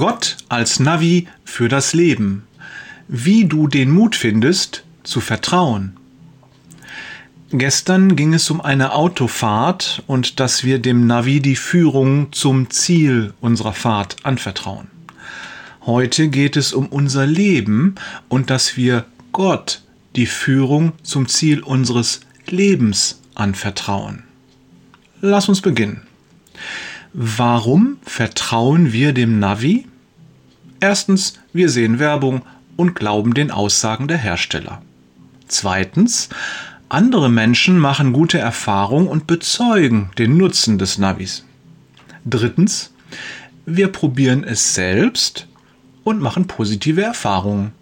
Gott als Navi für das Leben. Wie du den Mut findest, zu vertrauen. Gestern ging es um eine Autofahrt und dass wir dem Navi die Führung zum Ziel unserer Fahrt anvertrauen. Heute geht es um unser Leben und dass wir Gott die Führung zum Ziel unseres Lebens anvertrauen. Lass uns beginnen. Warum vertrauen wir dem Navi? Erstens, wir sehen Werbung und glauben den Aussagen der Hersteller. Zweitens, andere Menschen machen gute Erfahrungen und bezeugen den Nutzen des Navis. Drittens, wir probieren es selbst und machen positive Erfahrungen.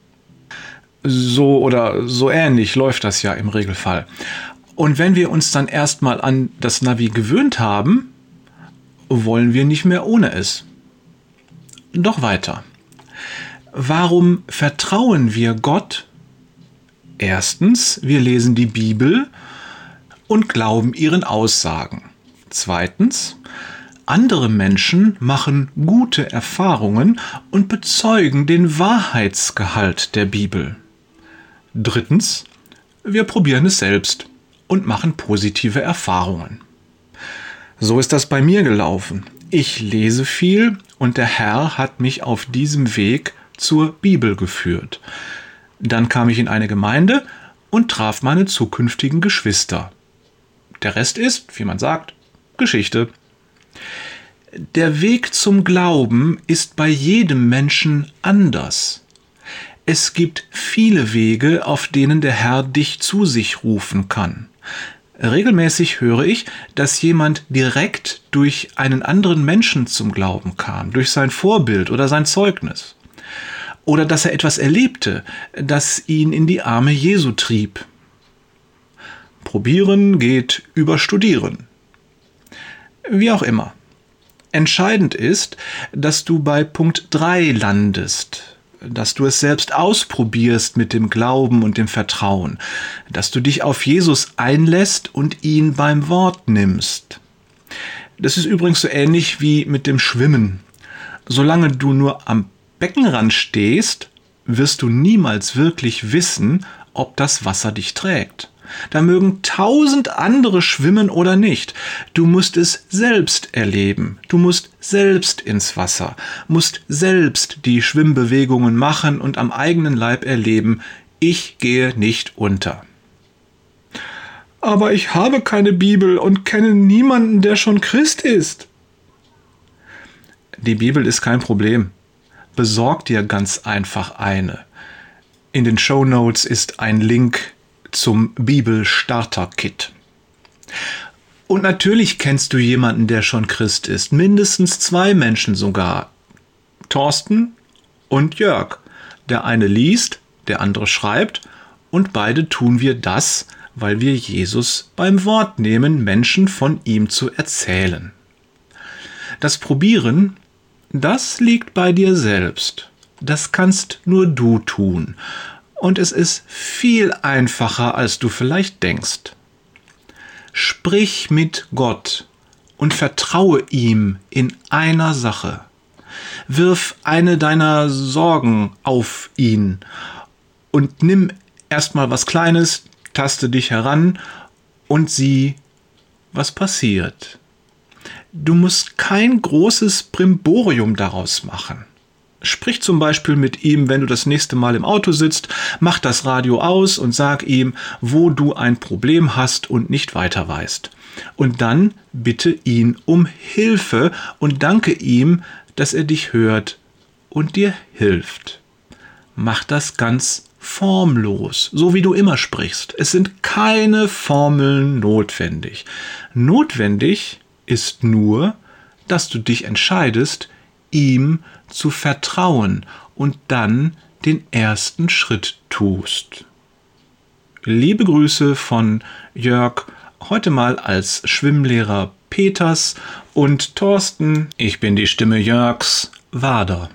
So oder so ähnlich läuft das ja im Regelfall. Und wenn wir uns dann erstmal an das Navi gewöhnt haben, wollen wir nicht mehr ohne es. Doch weiter. Warum vertrauen wir Gott? Erstens, wir lesen die Bibel und glauben ihren Aussagen. Zweitens, andere Menschen machen gute Erfahrungen und bezeugen den Wahrheitsgehalt der Bibel. Drittens, wir probieren es selbst und machen positive Erfahrungen. So ist das bei mir gelaufen. Ich lese viel und der Herr hat mich auf diesem Weg zur Bibel geführt. Dann kam ich in eine Gemeinde und traf meine zukünftigen Geschwister. Der Rest ist, wie man sagt, Geschichte. Der Weg zum Glauben ist bei jedem Menschen anders. Es gibt viele Wege, auf denen der Herr dich zu sich rufen kann. Regelmäßig höre ich, dass jemand direkt durch einen anderen Menschen zum Glauben kam, durch sein Vorbild oder sein Zeugnis. Oder dass er etwas erlebte, das ihn in die Arme Jesu trieb. Probieren geht über Studieren. Wie auch immer. Entscheidend ist, dass du bei Punkt 3 landest, dass du es selbst ausprobierst mit dem Glauben und dem Vertrauen, dass du dich auf Jesus einlässt und ihn beim Wort nimmst. Das ist übrigens so ähnlich wie mit dem Schwimmen. Solange du nur am Beckenrand stehst, wirst du niemals wirklich wissen, ob das Wasser dich trägt. Da mögen tausend andere schwimmen oder nicht. Du musst es selbst erleben. Du musst selbst ins Wasser, musst selbst die Schwimmbewegungen machen und am eigenen Leib erleben, ich gehe nicht unter. Aber ich habe keine Bibel und kenne niemanden, der schon Christ ist. Die Bibel ist kein Problem. Besorg dir ganz einfach eine. In den Show Notes ist ein Link zum Bibel-Starter-Kit. Und natürlich kennst du jemanden, der schon Christ ist. Mindestens zwei Menschen sogar. Thorsten und Jörg. Der eine liest, der andere schreibt und beide tun wir das, weil wir Jesus beim Wort nehmen, Menschen von ihm zu erzählen. Das Probieren, das liegt bei dir selbst. Das kannst nur du tun und es ist viel einfacher, als du vielleicht denkst. Sprich mit Gott und vertraue ihm in einer Sache. Wirf eine deiner Sorgen auf ihn und nimm erstmal was Kleines, taste dich heran und sieh, was passiert. Du musst kein großes Brimborium daraus machen. Sprich zum Beispiel mit ihm, wenn du das nächste Mal im Auto sitzt, mach das Radio aus und sag ihm, wo du ein Problem hast und nicht weiter weißt. Und dann bitte ihn um Hilfe und danke ihm, dass er dich hört und dir hilft. Mach das ganz formlos, so wie du immer sprichst. Es sind keine Formeln notwendig. Notwendig ist nur, dass du dich entscheidest, ihm zu vertrauen und dann den ersten Schritt tust. Liebe Grüße von Jörg, heute mal als Schwimmlehrer Peters und Thorsten, ich bin die Stimme Jörgs, Wader.